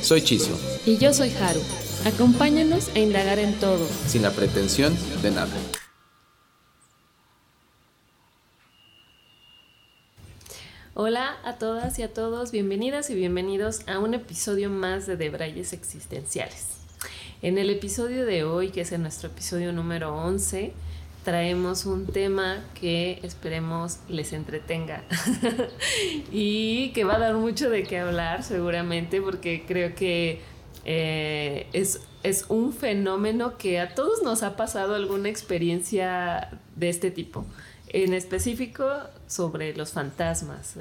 Soy Chiso. Y yo soy Haru. Acompáñanos a indagar en todo. Sin la pretensión de nada. Hola a todas y a todos, bienvenidas y bienvenidos a un episodio más de Debrayes Existenciales. En el episodio de hoy, que es nuestro episodio número 11, traemos un tema que esperemos les entretenga y que va a dar mucho de qué hablar seguramente porque creo que eh, es, es un fenómeno que a todos nos ha pasado alguna experiencia de este tipo en específico sobre los fantasmas.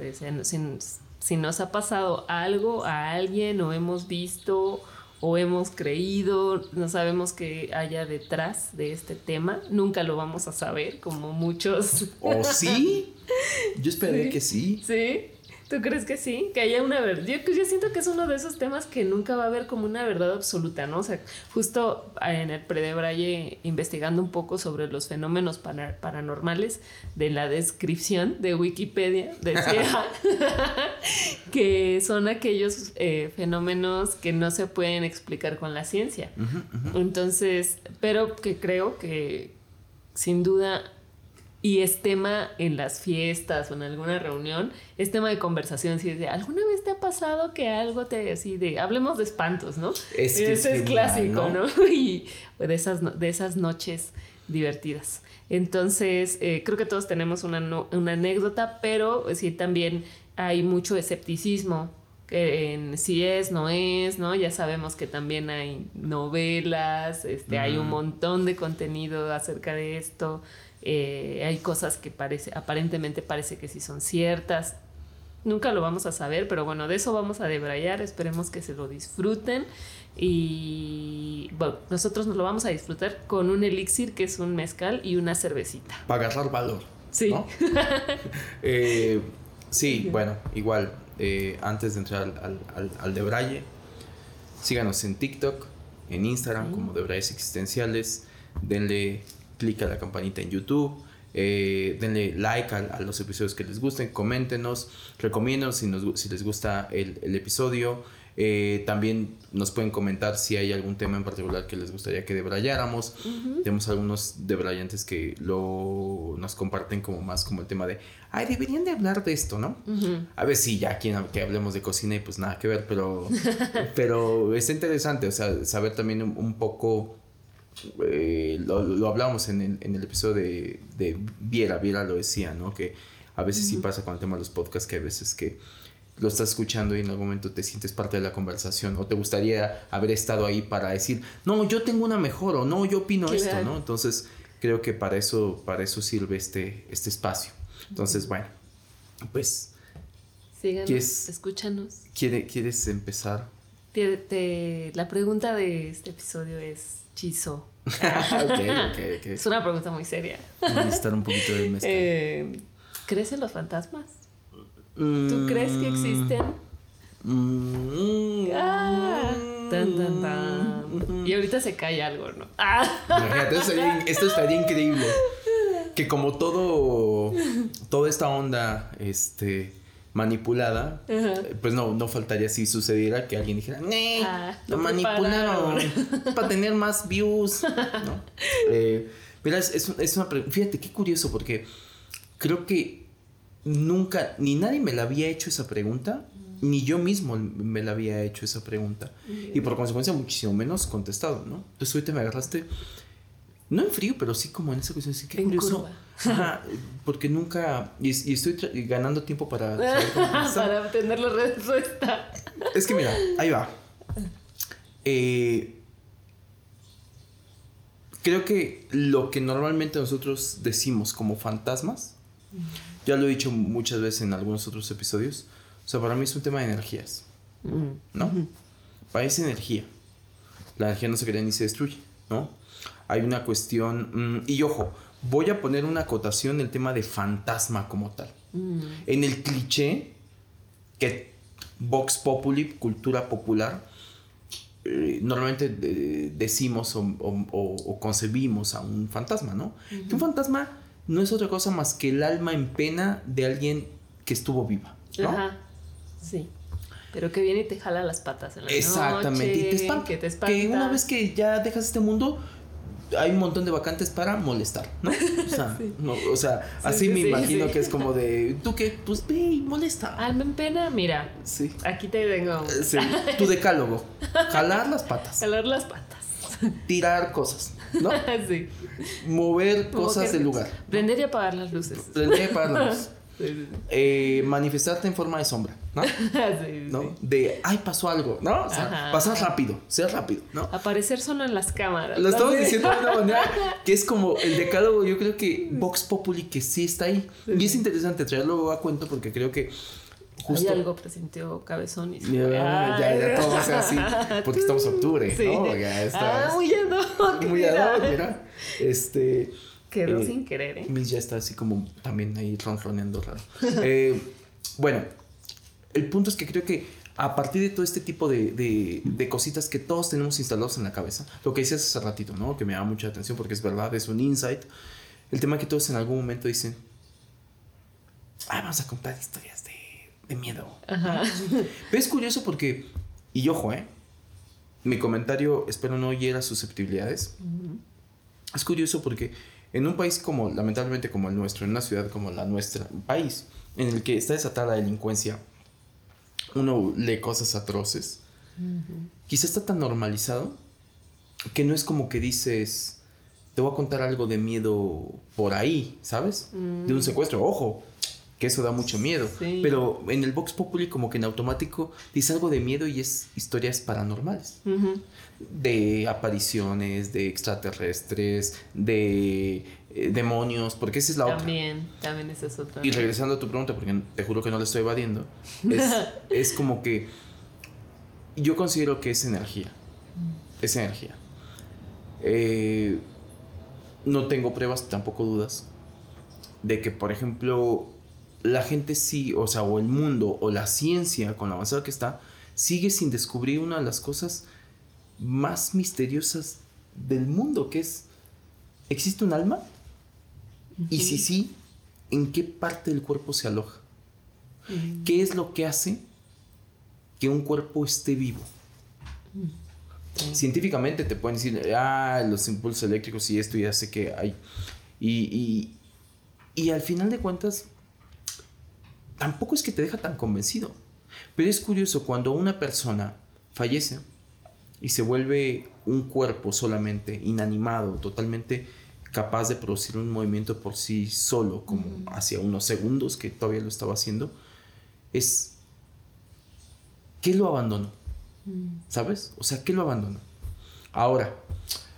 Si, nos ha pasado algo a alguien o hemos visto o hemos creído, no sabemos qué haya detrás de este tema, nunca lo vamos a saber, como muchos. ¿O sí? Yo esperé que sí. Sí. ¿Tú crees que sí? Que haya una verdad. Yo, yo, siento que es uno de esos temas que nunca va a haber como una verdad absoluta, ¿no? O sea, justo en el Predebraye, investigando un poco sobre los fenómenos paranormales, de la descripción de Wikipedia, decía que son aquellos eh, fenómenos que no se pueden explicar con la ciencia. Entonces, pero que creo que sin duda y es tema en las fiestas o en alguna reunión, es tema de conversación. Si de, ¿alguna vez te ha pasado que algo te así de, hablemos de espantos, ¿no? Es Ese es, clásico, ¿no? Y de esas, de esas noches divertidas. Entonces, eh, creo que todos tenemos una, una anécdota, pero sí también hay mucho escepticismo en si es, no es, ¿no? Ya sabemos que también hay novelas, este, hay un montón de contenido acerca de esto. Eh, hay cosas que parece, aparentemente parece que sí son ciertas. Nunca lo vamos a saber, pero bueno, de eso vamos a debrayar. Esperemos que se lo disfruten. Y bueno, nosotros nos lo vamos a disfrutar con un elixir que es un mezcal y una cervecita. Para agarrar valor. Sí. Eh, sí, bueno, igual, eh, antes de entrar al, al, al, debraye, síganos en TikTok, en Instagram como Debrayes Existenciales. Denle clic a la campanita en YouTube. Eh, denle like a, los episodios que les gusten, coméntenos, recomienden si, si les gusta el, episodio. Eh, también nos pueden comentar si hay algún tema en particular que les gustaría que debrayáramos. Tenemos algunos debrayantes que lo, nos comparten como más como el tema de, ay, deberían de hablar de esto, ¿no? A ver si ya aquí que hablemos de cocina y pues nada que ver, pero, pero es interesante, o sea, saber también un poco eh, lo, lo hablábamos en el, episodio de, de, Viera, Viera lo decía, ¿no? Que a veces sí pasa con el tema de los podcasts, que a veces que lo estás escuchando y en algún momento te sientes parte de la conversación o te gustaría haber estado ahí para decir, no, yo tengo una mejor o no, yo opino esto, ¿no? Entonces creo que para eso, para eso sirve este, este espacio. Entonces, bueno, pues... Síganos, escúchanos. ¿Quieres empezar? la pregunta de este episodio es Chizo. Es una pregunta muy seria. Necesitar un poquito de mezcla. Eh, ¿Crees en los fantasmas? ¿Tú mm. crees que existen? Mm. Ah, y ahorita se cae algo, ¿no? Ah. esto estaría increíble. Que como todo, toda esta onda, este manipulada, pues no, no faltaría si sucediera que alguien dijera, ¡Nee! Ah, lo manipularon para tener más views. ¿no? Eh, mira, es, es, una fíjate qué curioso porque creo que nunca, ni nadie me la había hecho esa pregunta, ni yo mismo me la había hecho esa pregunta. Y por consecuencia muchísimo menos contestado, ¿no? Entonces ahorita me agarraste no en frío, pero sí como en esa cuestión. Sí, qué curioso. Porque nunca. Y, estoy ganando tiempo para. para obtener la respuesta. Es que mira, ahí va. Eh, creo que lo que normalmente nosotros decimos como fantasmas, ya lo he dicho muchas veces en algunos otros episodios, o sea, para mí es un tema de energías, ¿no? parece energía. La energía no se crea ni se destruye, ¿no? Hay una cuestión, mm, y ojo, voy a poner una acotación el tema de fantasma como tal. Mm. En el cliché que Vox Populi, cultura popular, eh, normalmente eh, decimos o, o- o- o concebimos a un fantasma, ¿no? Que un fantasma no es otra cosa más que el alma en pena de alguien que estuvo viva, ¿no? Ajá. Sí. Pero que viene y te jala las patas en la Exactamente, y te noche, espanta. Que te Que, una vez que ya dejas este mundo, hay un montón de vacantes para molestar, ¿no? O sea, no, o sea así sí, me imagino que es como de, ¿tú qué? Pues ve y molesta. Alma en pena, mira, Sí. aquí te tengo. Eh, sí. Tu decálogo. Jalar las patas. Jalar las patas. Tirar cosas, ¿no? sí. Mover cosas del lugar. Prender y apagar las luces. Prender para la luz. Sí, sí, Eh, manifestarte en forma de sombra, ¿no? sí. Sí, ¿No? sí. De, ay, pasó algo, ¿no? O sea, pasar rápido, ser rápido, ¿no? Aparecer solo en las cámaras. Lo estamos diciendo de una manera que es como el decálogo, yo creo que Vox Populi que sí está ahí. Y es interesante traerlo a cuento porque creo que justo... Hay algo presintió Cabezón y se Ya, ya, ya, todo sea así, porque estamos en octubre, Sí. ¿no? Ya Ah, muy ad hoc, muy ad hoc, mira. Este... Quedó Eh, sin querer, ¿eh? Miss ya está así como también ahí ronroneando raro. Eh, bueno, el punto es que creo que a partir de todo este tipo de, de- de cositas que todos tenemos instalados en la cabeza, lo que decías hace ratito, ¿no? Que me da mucha atención porque es verdad, es un insight. El tema que todos en algún momento dicen, ah, vamos a contar historias de, de miedo. Ajá. Pero es curioso porque, y ojo, ¿eh? Mi comentario, espero no hiera susceptibilidades. Es curioso porque en un país como, lamentablemente como el nuestro, en una ciudad como la nuestra, un país en el que está desatada la delincuencia, uno lee cosas atroces, quizá está tan normalizado que no es como que dices, te voy a contar algo de miedo por ahí, ¿sabes? De un secuestro, ojo, que eso da mucho miedo. Sí. Pero en el Vox Populi como que en automático dice algo de miedo y es historias paranormales de apariciones, de extraterrestres, de eh, demonios, porque esa es la otra. También, también esa es otra. Y regresando a tu pregunta, porque te juro que no la estoy evadiendo, es, es como que yo considero que es energía. Es energía. Eh, no tengo pruebas, tampoco dudas, de que, por ejemplo, la gente sí, o sea, o el mundo, o la ciencia, con la avanzada que está, sigue sin descubrir una de las cosas más misteriosas del mundo, que es, ¿existe un alma? Y si sí, ¿en qué parte del cuerpo se aloja? ¿Qué es lo que hace que un cuerpo esté vivo? Científicamente te pueden decir, ah, los impulsos eléctricos y esto ya sé que hay. Y, y, y al final de cuentas, tampoco es que te deja tan convencido. Pero es curioso, cuando una persona fallece y se vuelve un cuerpo solamente, inanimado, totalmente capaz de producir un movimiento por sí solo, como hacia unos segundos que todavía lo estaba haciendo, es... ¿Qué lo abandonó? ¿Sabes? O sea, ¿qué lo abandonó? Ahora,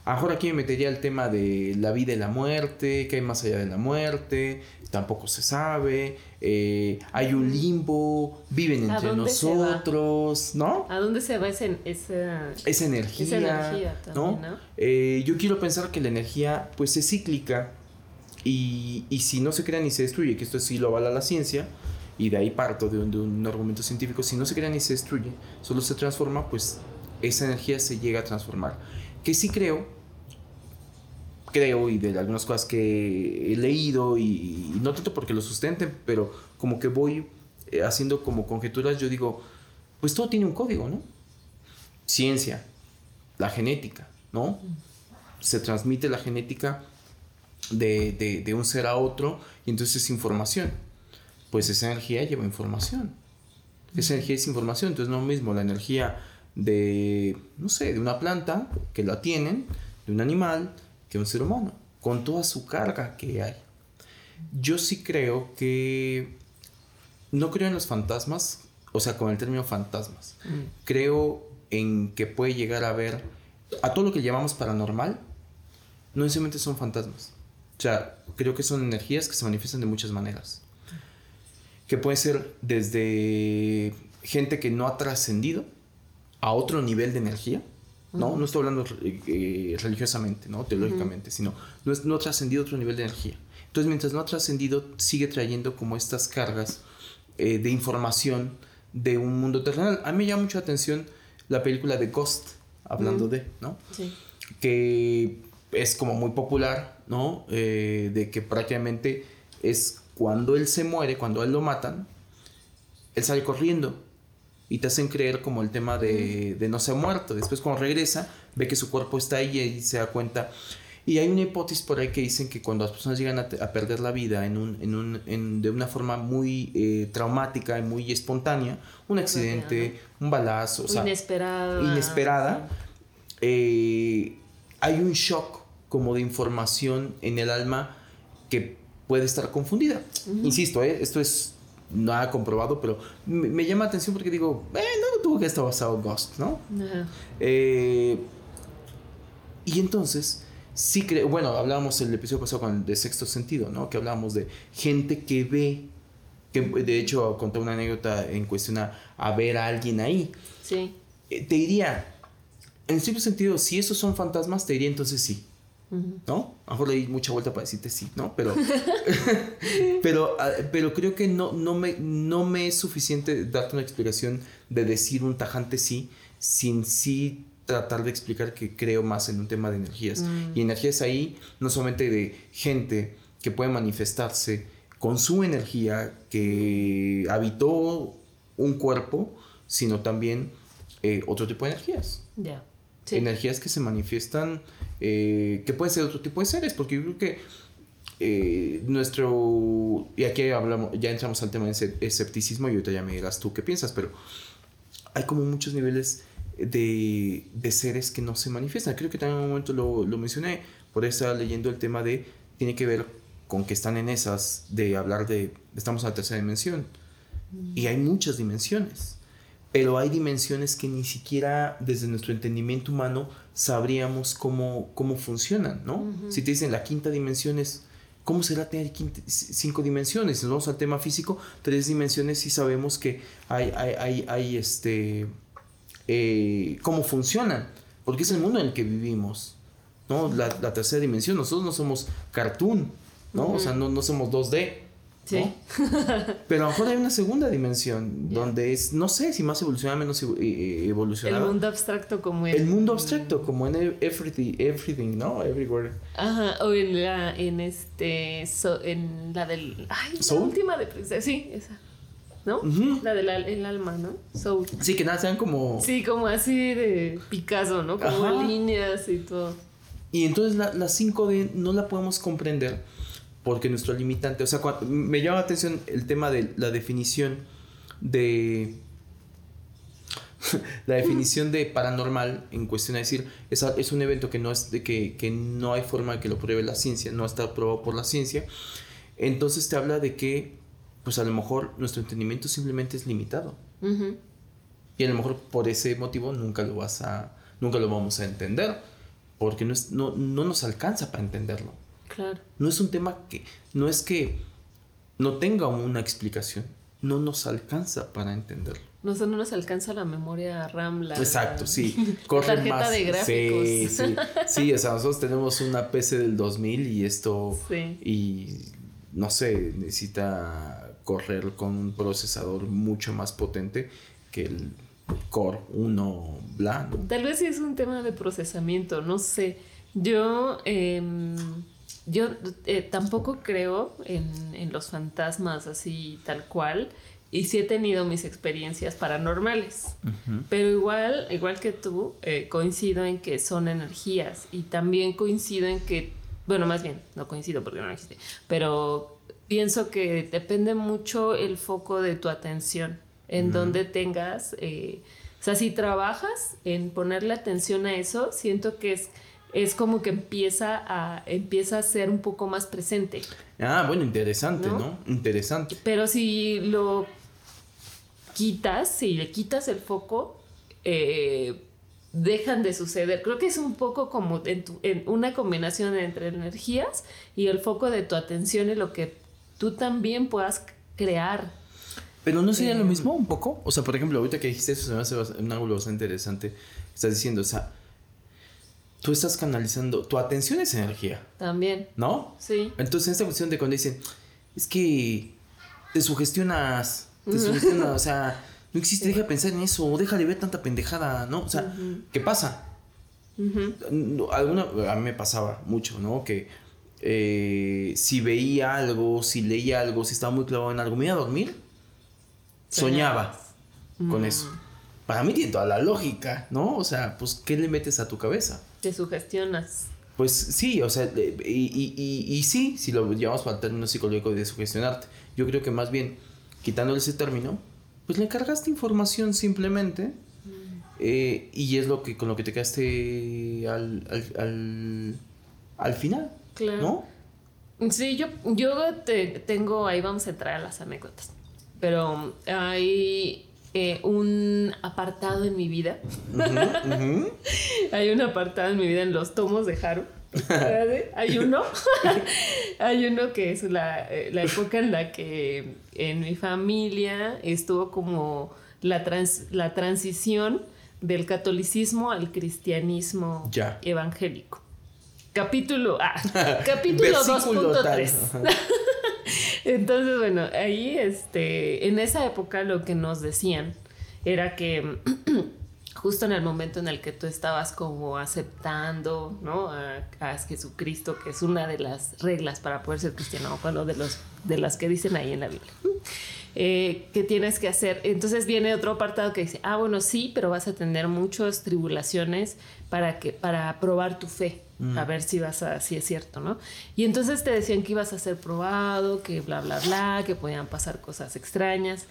ahora aquí me metería el tema de la vida y la muerte, qué hay más allá de la muerte, tampoco se sabe, eh, hay un limbo, viven ¿A entre nosotros, ¿no? ¿A dónde se va ese, esa, Esa energía, esa energía ¿no? también, no? Eh, yo quiero pensar que la energía pues es cíclica y, y si no se crea ni se destruye, que esto sí lo avala la ciencia, y de ahí parto de un, de un argumento científico, si no se crea ni se destruye, solo se transforma, pues esa energía se llega a transformar. Que sí creo, creo y de algunas cosas que he leído y, y no tanto porque lo sustenten, pero como que voy eh, haciendo como conjeturas, yo digo, pues todo tiene un código, ¿no? Ciencia, la genética, ¿no? Se transmite la genética de, de- de un ser a otro y entonces es información. Pues esa energía lleva información. Esa energía es información, entonces no mismo la energía de, no sé, de una planta que la tienen, de un animal, que un ser humano, con toda su carga que hay. Yo sí creo que, no creo en los fantasmas, o sea, con el término fantasmas, creo en que puede llegar a ver a todo lo que llamamos paranormal, no necesariamente son fantasmas. O sea, creo que son energías que se manifiestan de muchas maneras. Que puede ser desde gente que no ha trascendido a otro nivel de energía, ¿no? No estoy hablando eh, religiosamente, ¿no? Teológicamente, sino no, no ha trascendido otro nivel de energía. Entonces, mientras no ha trascendido, sigue trayendo como estas cargas eh, de información de un mundo terrenal. A mí me llama mucho la atención la película de Ghost, hablando de, ¿no? Sí. Que es como muy popular, ¿no? Eh, de que prácticamente es cuando él se muere, cuando él lo matan, él sale corriendo y te hacen creer como el tema de, de no se ha muerto. Después cuando regresa, ve que su cuerpo está ahí y se da cuenta. Y hay una hipótesis por ahí que dicen que cuando las personas llegan a, perder la vida en un, en un, en, de una forma muy eh, traumática y muy espontánea, un accidente, un balazo, o sea, inesperada, inesperada eh, hay un shock como de información en el alma que puede estar confundida. Insisto, ¿eh? esto es nada comprobado, pero me, llama la atención porque digo, eh, no tuvo que estar basado en Ghost, ¿no? Eh, y entonces, sí creo, bueno, hablábamos el episodio pasado con el de sexto sentido, ¿no? Que hablábamos de gente que ve, que de hecho conté una anécdota en cuestión a, ver a alguien ahí. Sí. Eh, te diría, en cierto sentido, si esos son fantasmas, te diría entonces sí. ¿No? A lo mejor le di mucha vuelta para decirte sí, ¿no? Pero, pero, ah, pero creo que no, no, me, no me es suficiente darte una explicación de decir un tajante sí, sin sí tratar de explicar que creo más en un tema de energías. Mm. Y energías ahí, no solamente de gente que puede manifestarse con su energía que habitó un cuerpo, sino también eh, otro tipo de energías. Ya. Energías que se manifiestan eh, que puede ser otro tipo de seres, porque yo creo que eh, nuestro, y aquí hablamos, ya entramos al tema de escepticismo y ahorita ya me dirás tú qué piensas, pero hay como muchos niveles de, de seres que no se manifiestan. Creo que también en un momento lo, lo mencioné, por eso leyendo el tema de, tiene que ver con que están en esas, de hablar de, estamos en la tercera dimensión. Y hay muchas dimensiones pero hay dimensiones que ni siquiera desde nuestro entendimiento humano sabríamos cómo, cómo funcionan, ¿no? Si te dicen la quinta dimensión es, ¿cómo será tener cinco dimensiones? Si nos vamos al tema físico, tres dimensiones sí sabemos que hay, hay, hay, este, eh, cómo funcionan, porque es el mundo en el que vivimos, ¿no? La, tercera dimensión, nosotros no somos cartoon, ¿no? O sea, no, no somos 2D. Sí. Pero a lo mejor hay una segunda dimensión donde es, no sé si más evolucionada, menos evolucionada. El mundo abstracto como en... El mundo abstracto como en everything, everything ¿no? Everywhere. Ajá, o en la, en este, en la del, ay, la última de, sí, esa. ¿no? La del el alma, ¿no? Soul. Sí, que nada, sean como... Sí, como así de Picasso, ¿no? Como líneas y todo. Y entonces la, la 5D no la podemos comprender porque nuestro limitante, o sea, me llama la atención el tema de la definición de la definición de paranormal en cuestión de decir es, es un evento que no es de que, que, no hay forma de que lo pruebe la ciencia, no está probado por la ciencia. Entonces te habla de que pues a lo mejor nuestro entendimiento simplemente es limitado. Y a lo mejor por ese motivo nunca lo vas a nunca lo vamos a entender porque no, no, no nos alcanza para entenderlo. No es un tema que, no es que no tenga una explicación, no nos alcanza para entenderlo. No, no nos alcanza la memoria RAM, la, Exacto, sí. tarjeta de gráficos. Sí, sí. Sí, o sea, nosotros tenemos una PC del 2000 y esto, y no sé, necesita correr con un procesador mucho más potente que el Core 1 blanco. Tal vez sí es un tema de procesamiento, no sé. Yo... Eh, yo eh, tampoco creo en, los fantasmas así tal cual. Y sí he tenido mis experiencias paranormales. Pero igual, igual que tú, eh, coincido en que son energías. Y también coincido en que, bueno, más bien, no coincido porque no existe. Pero pienso que depende mucho el foco de tu atención. En donde tengas. Eh, o sea, si trabajas en ponerle atención a eso, siento que es es como que empieza a, empieza a ser un poco más presente. Ah, bueno, interesante, ¿no? Interesante. Pero si lo quitas, si le quitas el foco, eh, dejan de suceder. Creo que es un poco como en, en una combinación entre energías y el foco de tu atención y lo que tú también puedas crear. Pero no sería lo Eh, mismo un poco. O sea, por ejemplo, ahorita que dijiste eso se me hace un ángulo bastante interesante. Estás diciendo, o sea, tú estás canalizando, tu atención es energía, También, ¿no? sí. Entonces, en esta cuestión de cuando dicen, es que te sugestionas, te sugestionas, o sea, no existe, deja de pensar en eso, deja de ver tanta pendejada, ¿no? O sea, ¿qué pasa? Alguna, a mí me pasaba mucho, ¿no? Que eh, si veía algo, si leía algo, si estaba muy clavado en algo, me iba a dormir, soñaba con eso. Para mí tiene toda la lógica, ¿no? O sea, pues, ¿qué le metes a tu cabeza? Te sugestionas. Pues sí, o sea, y, y, y, y sí, si lo llevamos para el término psicológico de sugestionarte, yo creo que más bien, quitándole ese término, pues le cargaste información simplemente eh, y es lo que con lo que te quedaste al, al, al, al final, Claro. ¿no? Sí, yo, yo te, tengo, ahí vamos a entrar a las anécdotas, pero hay eh, un apartado en mi vida, hay un apartado en mi vida en los tomos de Haru. hay uno, hay uno que es la, eh, la época en la que en mi familia estuvo como la, trans- la transición del catolicismo al cristianismo Ya. evangélico. Capítulo, ah, capítulo Versículo tal. 2.3. Ajá. Entonces, bueno, ahí, este, en esa época lo que nos decían era que justo en el momento en el que tú estabas como aceptando, ¿no? A, a Jesucristo, que es una de las reglas para poder ser cristiano, bueno, de, los, de las que dicen ahí en la Biblia. Eh, que tienes que hacer. Entonces viene otro apartado que dice, ah, bueno, sí, pero vas a tener muchas tribulaciones para que para probar tu fe, a ver si vas a, si es cierto, ¿no? Y entonces te decían que ibas a ser probado, que bla, bla, bla, que podían pasar cosas extrañas.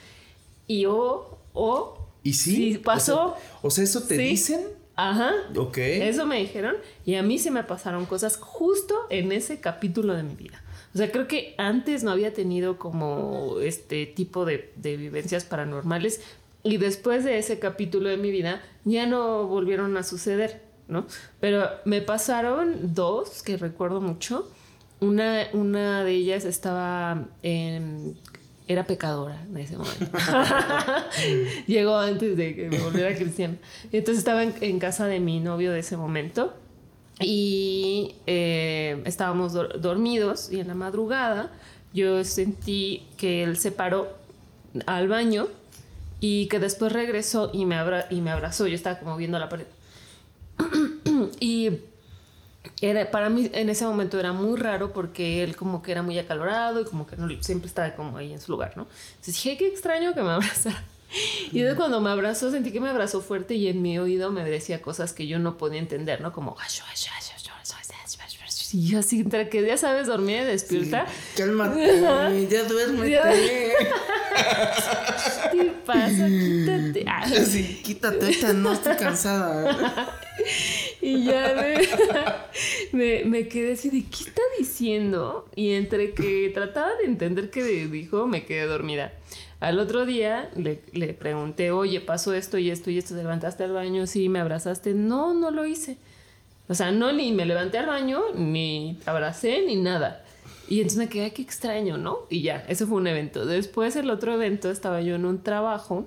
Y o, o, ¿Y sí? Sí, pasó. O sea, o sea, ¿eso te Sí. dicen? ajá, Ok. eso me dijeron y a mí se me pasaron cosas justo en ese capítulo de mi vida. O sea, creo que antes no había tenido como este tipo de, de vivencias paranormales y después de ese capítulo de mi vida ya no volvieron a suceder, ¿no? Pero me pasaron dos que recuerdo mucho. Una, una de ellas estaba en... Era pecadora en ese momento. Llegó antes de que me volviera cristiana. Entonces estaba en, en casa de mi novio de ese momento y eh, estábamos dor- dormidos y en la madrugada yo sentí que él se paró al baño y que después regresó y me, abra- y me abrazó. Yo estaba como viendo la pared. y era, para mí en ese momento era muy raro porque él como que era muy acalorado y como que no, siempre estaba como ahí en su lugar, ¿no? Entonces dije, qué extraño que me abrazara. Y entonces cuando me abrazó, sentí que me abrazó fuerte y en mi oído me decía cosas que yo no podía entender, ¿no? Como... Y yo así, entre que ya sabes, dormir y despierta. Cálmate, ya duérmete. Ya. ¿Qué pasa? Quítate. Ah. Así, quítate, ahorita no estoy cansada. Y ya me, me, me quedé así de, ¿qué está diciendo? Y entre que trataba de entender qué dijo, me quedé dormida. Al otro día le, le pregunté, oye, pasó esto y esto y esto, ¿te levantaste al baño? Sí, me abrazaste. No, no lo hice. O sea, no, ni me levanté al baño, ni abracé, ni nada. Y entonces me quedé, "Ay, qué extraño, ¿no? Y ya, ese fue un evento. Después, el otro evento, estaba yo en un trabajo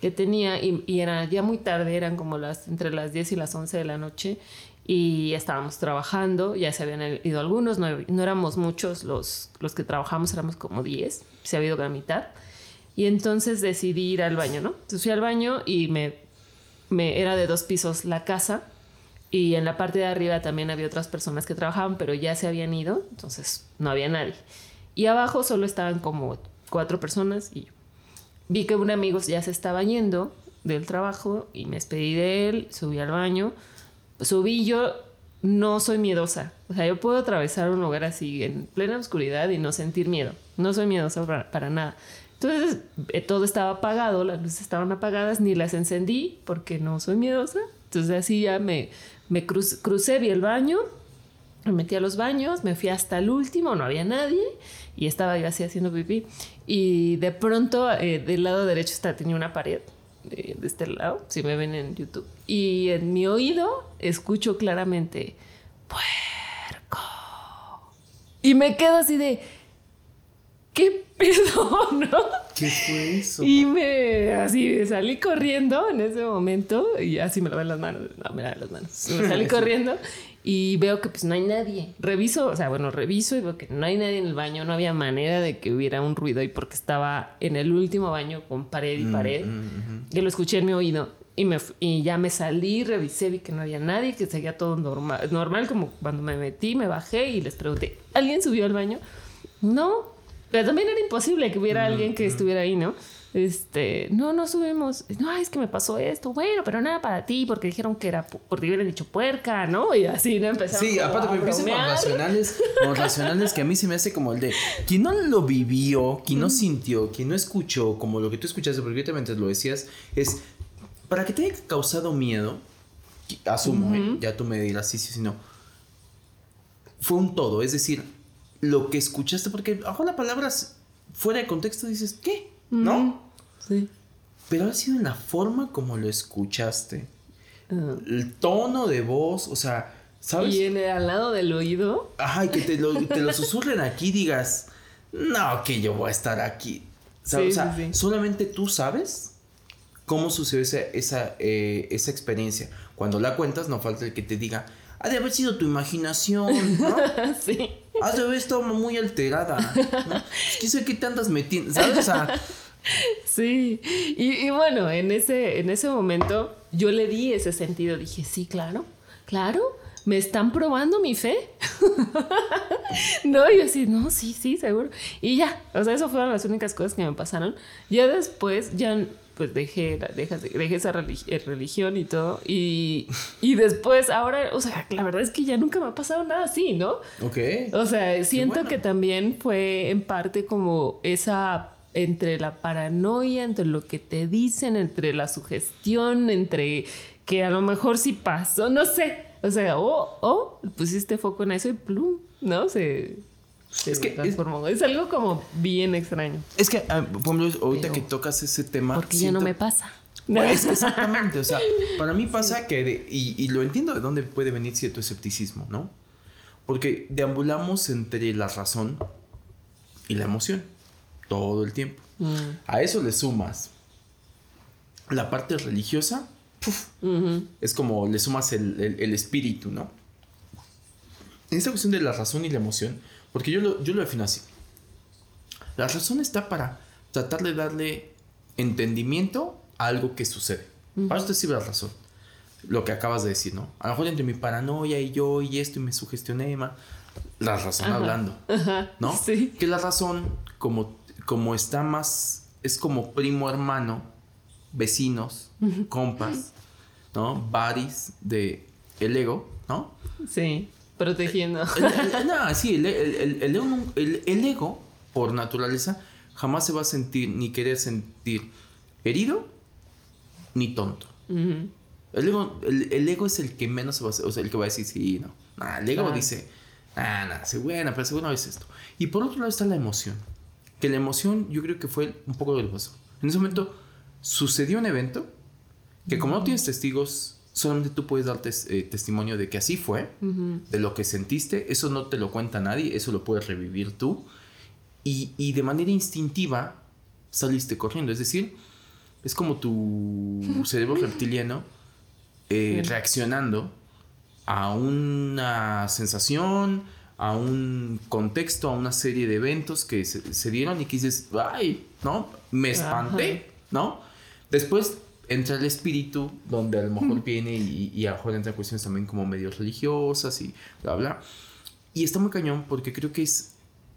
que tenía y, y era ya muy tarde, eran como las entre las 10 y las 11 de la noche y estábamos trabajando, ya se habían ido algunos, no, no éramos muchos los, los que trabajamos, éramos como 10, se había ido la mitad. Y entonces decidí ir al baño, ¿no? Entonces fui al baño y me, me era de dos pisos la casa y en la parte de arriba también había otras personas que trabajaban, pero ya se habían ido, entonces no había nadie. Y abajo solo estaban como cuatro personas y yo. Vi que un amigo ya se estaba yendo del trabajo y me despedí de él, subí al baño. Subí yo, no soy miedosa. O sea, yo puedo atravesar un lugar así en plena oscuridad y no sentir miedo. No soy miedosa para, para nada. Entonces, eh, todo estaba apagado, las luces estaban apagadas, ni las encendí porque no soy miedosa. Entonces, así ya me, me cruz- crucé, vi el baño, me metí a los baños, me fui hasta el último, no había nadie y estaba yo así haciendo pipí. Y de pronto, eh, del lado derecho está, tenía una pared eh, de este lado, si me ven en YouTube. Y en mi oído escucho claramente, puerco. Y me quedo así de, ¿qué pedo? ¿Qué fue eso? Y me así salí corriendo en ese momento y así me lavé las manos. No, me lavé las manos. Me salí corriendo y veo que pues no hay nadie. Reviso, o sea, bueno, reviso y veo que no hay nadie en el baño. No había manera de que hubiera un ruido y porque estaba en el último baño con pared y Mm, pared. mm, ujú. Y lo escuché en mi oído. Y, me, y ya me salí, revisé, vi que no había nadie, que seguía todo normal, normal, como cuando me metí, me bajé y les pregunté, ¿alguien subió al baño? No, pero también era imposible que hubiera alguien que estuviera ahí, ¿no? Este, no, no subimos. No, es que me pasó esto. Bueno, pero nada para ti, porque dijeron que era, porque hubieran dicho puerca, ¿no? Y así, ¿no? Empezaron Sí, aparte me empiezan con racionales, con racionales que a mí se me hace como el de quien no lo vivió, quien no sintió, quien no escuchó, como lo que tú escuchaste, porque ahorita mientras lo decías, es para que te haya causado miedo, asumo, ¿eh? ya tú me dirás sí, sí, sí, no. Fue un todo, es decir, lo que escuchaste, porque ahora palabras fuera de contexto dices, ¿qué? ¿No? Sí. Pero ha sido en la forma como lo escuchaste, Ah. el tono de voz, o sea, ¿sabes? Y en el, al lado del oído, Ajá, y que te lo, te lo susurren aquí y digas, no, que yo voy a estar aquí. ¿Sabes? Sí, o sea, sí, sí. solamente tú sabes cómo sucedió esa, esa, eh, esa experiencia. Cuando la cuentas, no falta el que te diga, ha de haber sido tu imaginación, ¿no? sí. Has de haber estado muy alterada, ¿no? ¿Quién sabe qué te andas metiendo? ¿Sabes? O sea, Sí, y, y bueno, en ese, en ese momento yo le di ese sentido, dije, sí, claro, claro, me están probando mi fe. no, yo así, no, sí, sí, seguro. Y ya, o sea, eso fueron las únicas cosas que me pasaron. Ya después, ya pues dejé, la- deja- dejé esa religi- eh, religión y todo. Y, y después, ahora, o sea, la verdad es que ya nunca me ha pasado nada así, ¿no? ok. O sea, siento bueno. que también fue en parte como esa entre la paranoia, entre lo que te dicen, entre la sugestión, entre que a lo mejor sí pasó, no sé. O sea, o, o pusiste foco en eso y plum, ¿no? Se, Es que es-. Es, algo como bien extraño. Es que, ah, por ejemplo, ahorita Pero- que tocas ese tema. Porque ya no siento- me pasa. Pues, exactamente, o sea, para mí pasa que, de- y, y lo entiendo de dónde puede venir cierto escepticismo, ¿no? Porque deambulamos entre la razón y la emoción todo el tiempo. Mm, A eso le sumas la parte religiosa, puf, ujú, es como le sumas el, el- el espíritu, ¿no? En esta cuestión de la razón y la emoción, porque yo lo, yo lo defino así. La razón está para tratar de darle entendimiento a algo que sucede. Para esto sirve la razón. Lo que acabas de decir, ¿no? A lo mejor entre mi paranoia y yo y esto y me sugestioné, ma, la razón Ajá. hablando, Ajá, ¿no? Sí. Que la razón, como, como está más, es como primo hermano, vecinos, compas, ¿no? Buddies de el ego, ¿no? Sí. Protegiendo. El- el- no, sí, el, el- el- el ego, por naturaleza, jamás se va a sentir ni querer sentir herido ni tonto. El ego, el, el ego es el que menos se va a, o sea, el que va a decir sí, no. Nah, el ego Claro. dice, ah, nada, sí, bueno, pero seguro es esto. Y por otro lado está la emoción. Que la emoción yo creo que fue un poco lo que pasó. En ese momento sucedió un evento que como no tienes testigos, solamente tú puedes dar tes- eh, testimonio de que así fue, de lo que sentiste, eso no te lo cuenta nadie, eso lo puedes revivir tú. Y, y de manera instintiva saliste corriendo. Es decir, es como tu cerebro reptiliano eh, reaccionando a una sensación, a un contexto, a una serie de eventos que se, se dieron y que dices, ay, ¿no? Me espanté, ¿no? Después entra el espíritu, donde a lo mejor viene y, y a lo mejor entran cuestiones también como medio religiosas y bla, bla. Y está muy cañón porque creo que es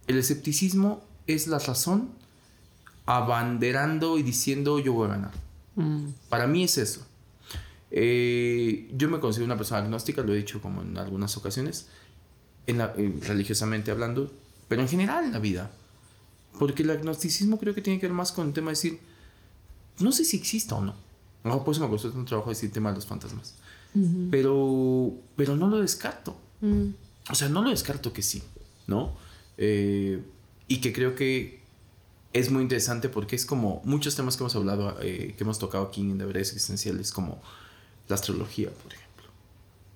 el escepticismo es la razón abanderando y diciendo yo voy a ganar. Mm. Para mí es eso. Eh, yo me considero una persona agnóstica, lo he dicho como en algunas ocasiones, en la- eh, religiosamente hablando, pero en general en la vida. Porque el agnosticismo creo que tiene que ver más con el tema de decir, no sé si exista o no. No, por eso me costó tanto trabajo decir tema de los fantasmas. pero, pero no lo descarto. Mm. O sea, no lo descarto que sí, ¿no? Eh, y que creo que es muy interesante porque es como muchos temas que hemos hablado, eh, que hemos tocado aquí en Deberes Existenciales, como la astrología, por ejemplo.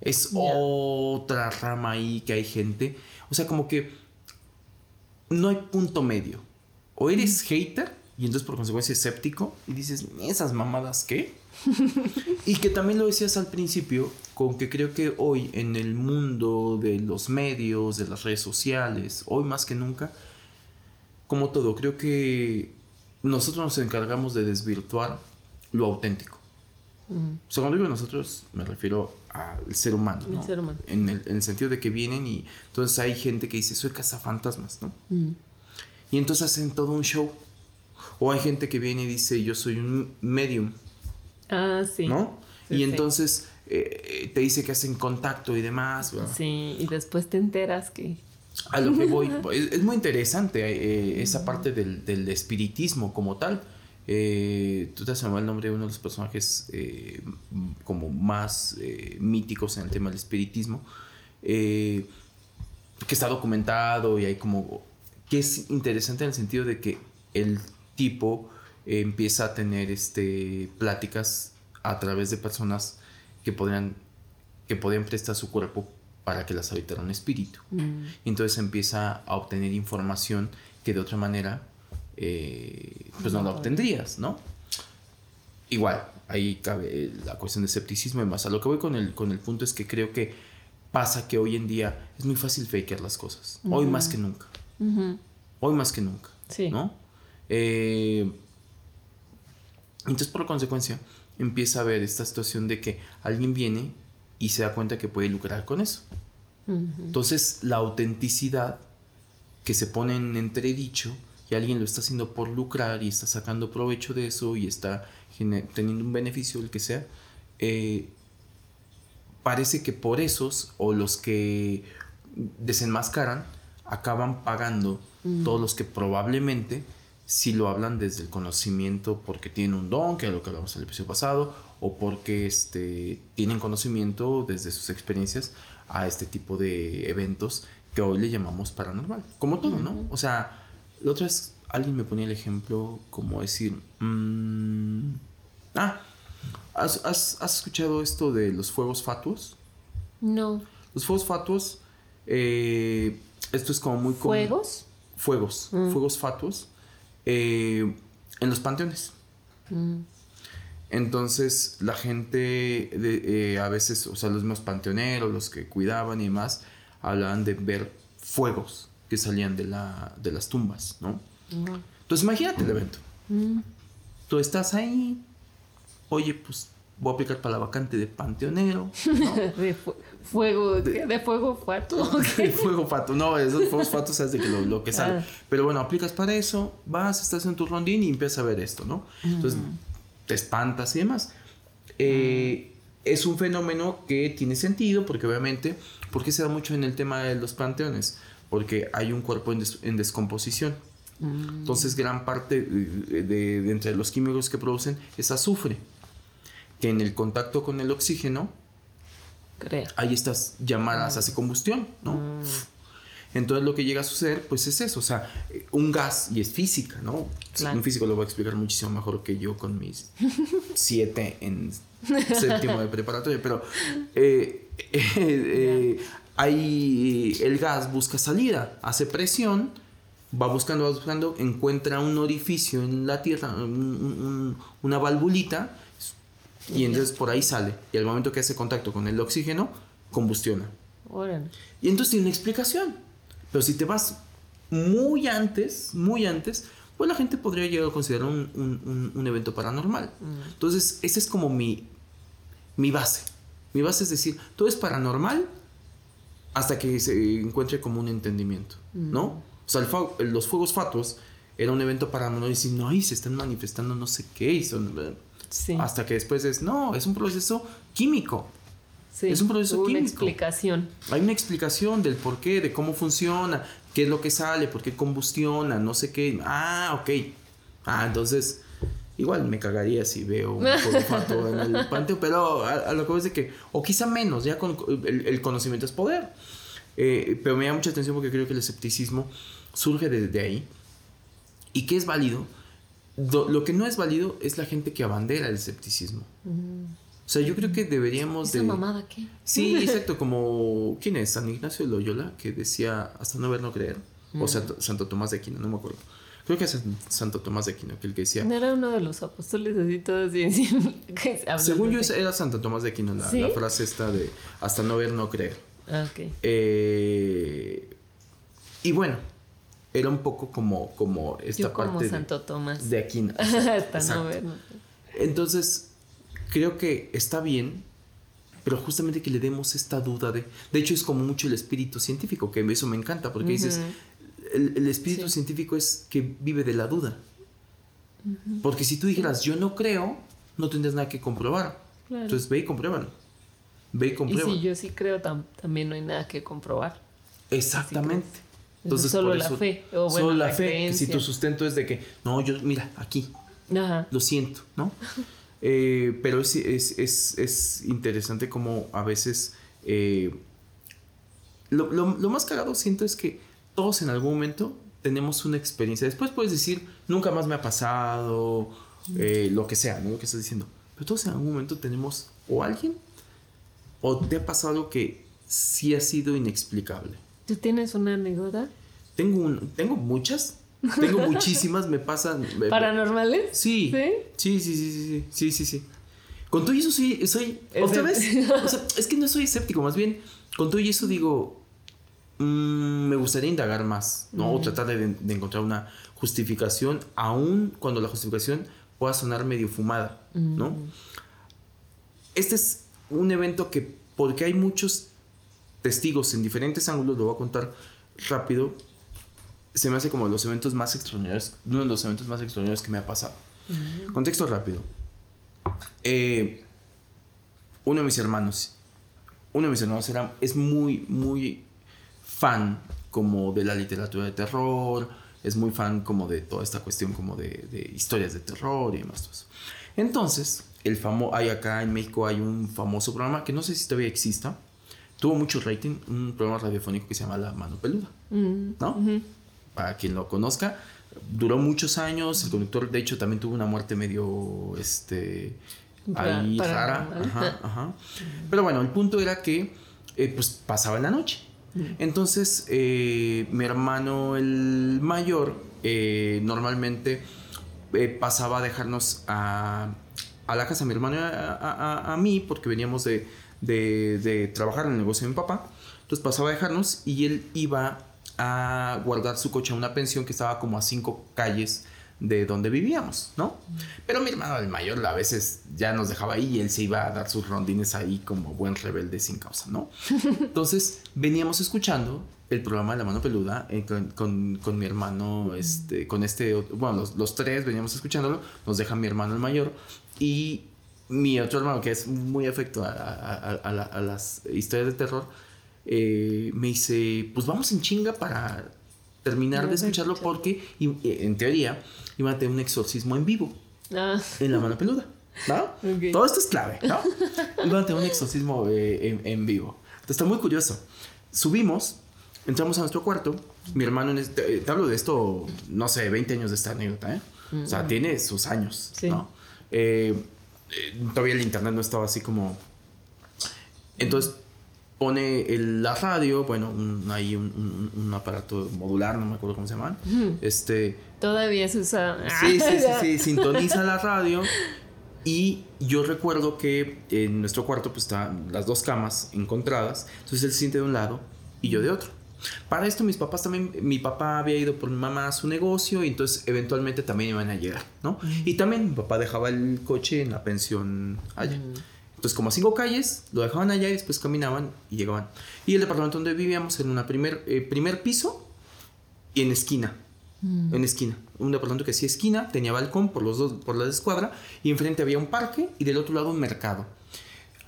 Es otra rama ahí que hay gente. O sea, como que no hay punto medio. O eres hater y entonces por consecuencia escéptico y dices, ¿esas mamadas qué? y que también lo decías al principio, con que creo que hoy en el mundo de los medios, de las redes sociales, hoy más que nunca, como todo, creo que nosotros nos encargamos de desvirtuar lo auténtico. Mm. O sea, cuando digo nosotros, me refiero al ser humano, ¿no? ser humano. En, el, sentido de que vienen y entonces hay gente que dice, soy cazafantasmas, ¿no? Mm. Y entonces hacen todo un show. O hay gente que viene y dice, yo soy un medium. Ah, sí. ¿No? y entonces eh, te dice que hacen contacto y demás. Sí, y después te enteras que... A lo que voy. es, muy interesante eh, esa parte del, del, espiritismo como tal. Eh, tú te has llamado el nombre de uno de los personajes como más míticos en el tema del espiritismo. que está documentado y hay como... que es interesante en el sentido de que el tipo empieza a tener este, pláticas a través de personas que podrían, que prestar su cuerpo para que las habitara un espíritu. Mm. Y entonces empieza a obtener información que de otra manera eh, pues no, la obtendrías, ¿no? Igual, ahí cabe la cuestión de escepticismo y más. A lo que voy con el, con el punto es que creo que pasa que hoy en día es muy fácil fakear las cosas. Hoy más que nunca. Hoy más que nunca. Sí. ¿No? Eh, entonces, por consecuencia, empieza a ver esta situación de que alguien viene y se da cuenta que puede lucrar con eso. Entonces, la autenticidad que se pone en entredicho y alguien lo está haciendo por lucrar y está sacando provecho de eso y está teniendo un beneficio, el que sea, eh, parece que por esos o los que desenmascaran acaban pagando todos los que probablemente si lo hablan desde el conocimiento porque tienen un don, que es lo que hablamos en el episodio pasado, o porque este, tienen conocimiento desde sus experiencias a este tipo de eventos que hoy le llamamos paranormal. Como todo, ¿no? O sea, la otra vez alguien me ponía el ejemplo como decir, mm, ah, ¿has, escuchado esto de los fuegos fatuos? No. Los fuegos fatuos, eh, esto es como muy... ¿Fuegos? Fuegos, mm. fuegos fatuos eh, en los panteones. Mm. Entonces la gente eh, a veces, o sea, los mismos panteoneros, los que cuidaban y demás, hablaban de ver fuegos que salían de, la, de las tumbas, ¿no? Entonces imagínate el evento. Mm. Tú estás ahí, oye, pues voy a aplicar para la vacante de panteonero. fuego, de, fuego fato. de fuego fato, no, esos fuegos fatos es de que lo, que sale. Ah. Pero bueno, aplicas para eso, vas, estás en tu rondín y empiezas a ver esto, ¿no? Entonces te espantas y demás. Eh, es un fenómeno que tiene sentido porque obviamente, porque se da mucho en el tema de los panteones? Porque hay un cuerpo en, descomposición. Entonces gran parte de, de, entre los químicos que producen es azufre que en el contacto con el oxígeno hay estas llamadas, hace combustión, ¿no? Mm. Entonces lo que llega a suceder, pues es eso, o sea, un gas, y es física, ¿no? Un físico lo va a explicar muchísimo mejor que yo con mis siete en séptimo de preparatoria, pero eh, eh, eh, ahí el gas busca salida, hace presión, va buscando, va buscando, encuentra un orificio en la tierra, una valvulita, y entonces por ahí sale. Y al momento que hace contacto con el oxígeno, combustiona. Y entonces tiene una explicación. Pero si te vas muy antes, muy antes, pues la gente podría llegar a considerar un, evento paranormal. Mm. Entonces, esa es como mi, mi base. Mi base es decir, todo es paranormal hasta que se encuentre como un entendimiento, ¿no? Mm. O sea, los fuegos fatuos era un evento paranormal y decir, no, ahí se están manifestando no sé qué, y son, hasta que después es, no, es un proceso químico. es un proceso químico. Una explicación. Hay una explicación del por qué, de cómo funciona, qué es lo que sale, por qué combustiona, no sé qué. Ah, ok. Ah, entonces, igual me cagaría si veo un fato en el panteo, pero a, lo que voy es de que, o quizá menos, ya con el, conocimiento es poder. Eh, pero me da mucha atención porque creo que el escepticismo surge desde ahí y que es válido lo que no es válido es la gente que abandera el escepticismo. O sea, yo creo que deberíamos ¿Esa mamada qué? Sí, exacto, como... ¿Quién es? San Ignacio de Loyola, que decía hasta no ver, no creer. O sea, Santo Tomás de Aquino, no me acuerdo. Creo que es Santo Tomás de Aquino, que el que decía. No era uno de los apóstoles así todos así. Según yo era Santo Tomás de Aquino la, la, frase esta de hasta no ver, no creer. Ah, ok. Eh, y bueno, era un poco como, como esta yo como parte Santo de, Tomás. de Aquino. hasta no ver, no Entonces, creo que está bien pero justamente que le demos esta duda de... De hecho es como mucho el espíritu científico, que eso me encanta, porque dices, el, espíritu científico es que vive de la duda. Porque si tú dijeras, yo no creo, no tendrías nada que comprobar. Entonces ve y compruébalo. Ve y compruébalo. Y si yo sí creo, también no hay nada que comprobar. Exactamente. Entonces, solo la fe. O bueno, solo la, fe. si tu sustento es de que, no, yo, mira, aquí. Lo siento, ¿no? Eh, pero es, es, es, es, interesante como a veces... Eh, lo, lo, lo, más cagado siento es que todos en algún momento tenemos una experiencia. Después puedes decir, nunca más me ha pasado, eh, lo que sea, ¿no? Lo que estás diciendo. Pero todos en algún momento tenemos o alguien o te ha pasado algo que sí ha sido inexplicable. ¿Tú tienes una anécdota? Tengo, un, tengo muchas. Tengo muchísimas, me pasan. ¿Paranormales? Sí. ¿Sí? Sí, sí, sí, sí, sí, sí. Con todo y eso sí, soy. ¿Otra vez? O sea, es que no soy escéptico, más bien, con todo y eso digo, Mm, me gustaría indagar más, ¿no? O tratar de, encontrar una justificación, aun cuando la justificación pueda sonar medio fumada, ¿no? Este es un evento que, porque hay muchos testigos en diferentes ángulos, lo voy a contar rápido, se me hace como los eventos más extraordinarios, uno de los eventos más extraordinarios que me ha pasado. Contexto rápido. Eh, uno de mis hermanos, uno de mis hermanos era, es muy, muy fan como de la literatura de terror, es muy fan como de toda esta cuestión como de, historias de terror y demás. Entonces, el famo hay acá en México hay un famoso programa que no sé si todavía exista, tuvo mucho rating, un programa radiofónico que se llama La Mano Peluda, mm, ¿no? Para quien lo conozca, duró muchos años, el conductor de hecho también tuvo una muerte medio, este, ahí rara, ajá, ajá. Pero bueno, el punto era que, eh, pues pasaba en la noche. Entonces, eh, mi hermano el mayor eh, normalmente pasaba a dejarnos a, la casa, mi hermano a, a, mí, porque veníamos de, de, trabajar en el negocio de mi papá. Entonces pasaba a dejarnos y él iba a guardar su coche a una pensión que estaba como a cinco calles de donde vivíamos, ¿no? Pero mi hermano el mayor a veces ya nos dejaba ahí y él se iba a dar sus rondines ahí como buen rebelde sin causa, ¿no? Entonces veníamos escuchando el programa de La Mano Peluda eh, con, con, mi hermano, este, con este, bueno, los, tres veníamos escuchándolo, nos deja mi hermano el mayor y mi otro hermano que es muy afecto a, a, las historias de terror, eh, me dice, pues vamos en chinga para terminar de escucharlo porque en teoría iban a tener un exorcismo en vivo ah. en la mano peluda. ¿no? Todo esto es clave, ¿no? Iban a tener un exorcismo eh, en, vivo. Entonces está muy curioso. Subimos, entramos a nuestro cuarto. Mi hermano, en este, te hablo de esto, no sé, 20 años de esta anécdota, ¿eh? O sea, tiene sus años, ¿no? Eh, eh, todavía el internet no estaba así como. Entonces pone la radio, bueno, un, hay un, aparato modular, no me acuerdo cómo se llama. Este. Todavía se usa. Sí, sí, sí, sí, sintoniza la radio. Y yo recuerdo que en nuestro cuarto pues estaban las dos camas encontradas. Entonces él se siente de un lado y yo de otro. Para esto mis papás también, mi papá había ido por mi mamá a su negocio y entonces eventualmente también iban a llegar, ¿no? Y también mi papá dejaba el coche en la pensión allá. Entonces, como a cinco calles, lo dejaban allá y después caminaban y llegaban. Y el departamento donde vivíamos en un primer, eh, primer piso y en esquina. Mm. En esquina. Un departamento que hacía esquina, tenía balcón por los dos, por la escuadra, y enfrente había un parque y del otro lado un mercado.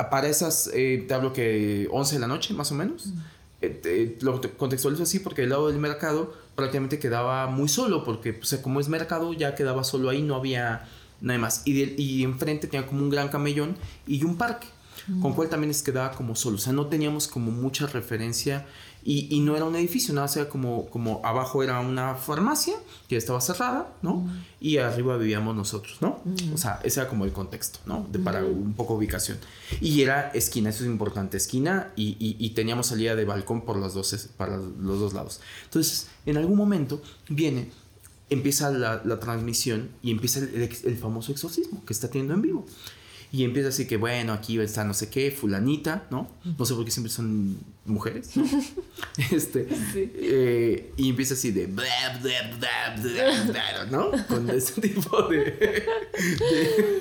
Para esas, eh, te hablo que 11 de la noche, más o menos. Mm. Eh, lo contextualizo así porque el lado del mercado prácticamente quedaba muy solo, porque pues, como es mercado ya quedaba solo ahí, no había nada más. Y, y enfrente tenía como un gran camellón y un parque, con cual también les quedaba como solo. O sea, no teníamos como mucha referencia y, y no era un edificio, nada, o sea, como, como abajo era una farmacia que estaba cerrada, ¿no? Y arriba vivíamos nosotros, ¿no? O sea, ese era como el contexto, ¿no? De, para un poco ubicación. Y era esquina, eso es importante, esquina y, y, teníamos salida de balcón por los dos, para los dos lados. Entonces, en algún momento viene empieza la, la transmisión y empieza el, el- el famoso exorcismo que está teniendo en vivo. Y empieza así que, bueno, aquí está no sé qué, fulanita, ¿no? No sé por qué siempre son mujeres, ¿no? este, Sí. eh, y empieza así de, bla, bla, bla, bla, bla, ¿no? Con este tipo de,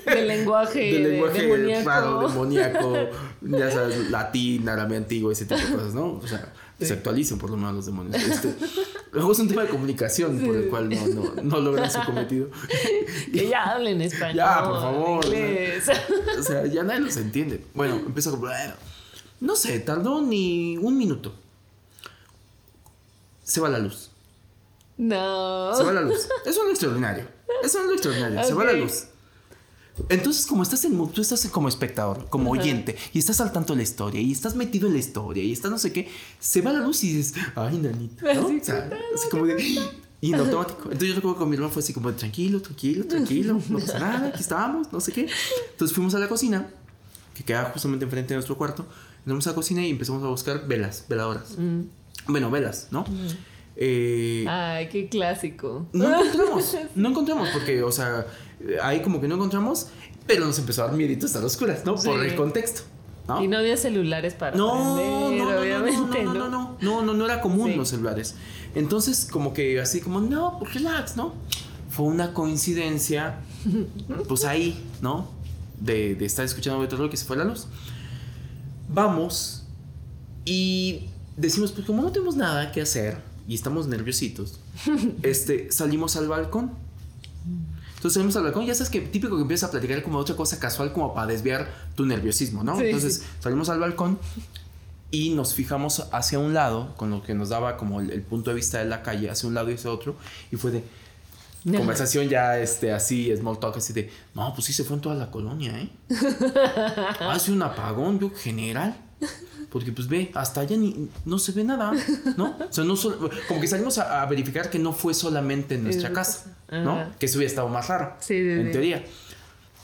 De lenguaje, de de- lenguaje demoníaco. raro, demoníaco, ya sabes, latín, árabe antiguo, ese tipo de cosas, ¿no? O sea, que se actualicen por lo menos los demonios. Este, luego es un tema de comunicación por el cual no, no, no logran su cometido. Que ya hablen español. Ya, por favor, inglés. O sea, ya nadie los entiende. Bueno, empieza "Bueno", no sé, tardó ni un minuto. Se va la luz. No. Se va la luz. Es lo extraordinario. Es lo extraordinario. Se va la luz. Entonces, como estás en tú estás como espectador, como Ajá. oyente, y estás al tanto de la historia, y estás metido en la historia, y estás no sé qué, se va la luz y dices, ay, nanita, ¿no? Así O sea, así como de. Y en automático. Entonces yo recuerdo que con mi hermano fue así como tranquilo, tranquilo, tranquilo, no pasa nada, aquí estábamos, no sé qué. Entonces fuimos a la cocina, que queda justamente enfrente de nuestro cuarto. Entramos a la cocina y empezamos a buscar velas, veladoras. Mm. Bueno, velas, ¿no? Eh, Ay, qué clásico. no encontramos, no encontramos, porque, o sea, ahí como que no encontramos, pero nos empezó a dar miedito estar oscuras, ¿no? Por el contexto, ¿no? Y no había celulares para No, no, no, no, obviamente, no, no, no, no, no, no, no era común Sí. los celulares. Entonces, como que así como, no, pues relax, ¿no? Fue una coincidencia, pues ahí, ¿no? De, de estar escuchando de terror que se fue la luz. Vamos y decimos, pues como no tenemos nada que hacer y estamos nerviositos, este, salimos al balcón. Entonces salimos al balcón, ya sabes que típico que empiezas a platicar como otra cosa casual como para desviar tu nerviosismo, ¿no? Sí, Entonces sí. salimos al balcón y nos fijamos hacia un lado, con lo que nos daba como el, el punto de vista de la calle, hacia un lado y hacia otro, y fue de No. conversación ya este, así, small talk, así de, no, pues sí se fue en toda la colonia, ¿eh? Hace un apagón, yo, general. Porque pues ve, hasta allá ni, no se ve nada, ¿no? O sea, no solo- como que salimos a, a verificar que no fue solamente en nuestra casa. ¿no? Ajá. Que eso hubiera estado más raro, Sí, sí, en sí. teoría.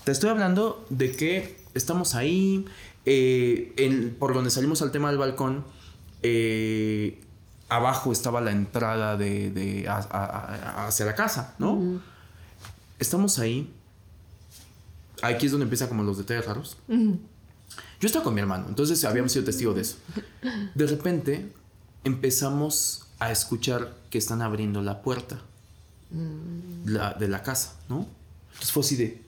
Te estoy hablando de que estamos ahí, eh, en- por donde salimos al tema del balcón, eh, abajo estaba la entrada de, de- a- a- a- hacia la casa, ¿no? Estamos ahí. Aquí es donde empiezan como los detalles raros. Yo estaba con mi hermano, entonces habíamos sido testigos de eso. De repente empezamos a escuchar que están abriendo la puerta la- de la casa, ¿no? Entonces fue así de...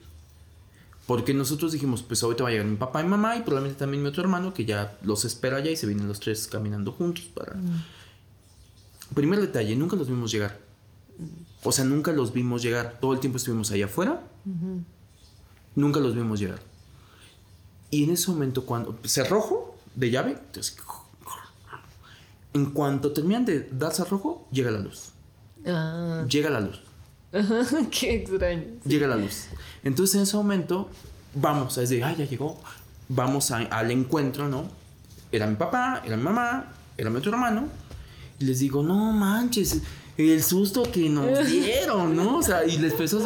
Porque nosotros dijimos, pues ahorita va a llegar mi papá y mamá y probablemente también mi otro hermano que ya los espera allá y se vienen los tres caminando juntos para... Primer detalle, nunca los vimos llegar. O sea, nunca los vimos llegar. Todo el tiempo estuvimos allá afuera. Nunca los vimos llegar. Y en ese momento, cuando cerrojo de llave, entonces, en cuanto terminan de dar cerrojo, llega la luz. Ah, Llega la luz. qué extraño. Llega la luz. Entonces en ese momento, vamos, es de, ay, ya llegó. Vamos a- al encuentro, ¿no? Era mi papá, era mi mamá, era mi otro hermano. Y les digo, no manches, el susto que nos dieron, ¿no? O sea, y les, empezó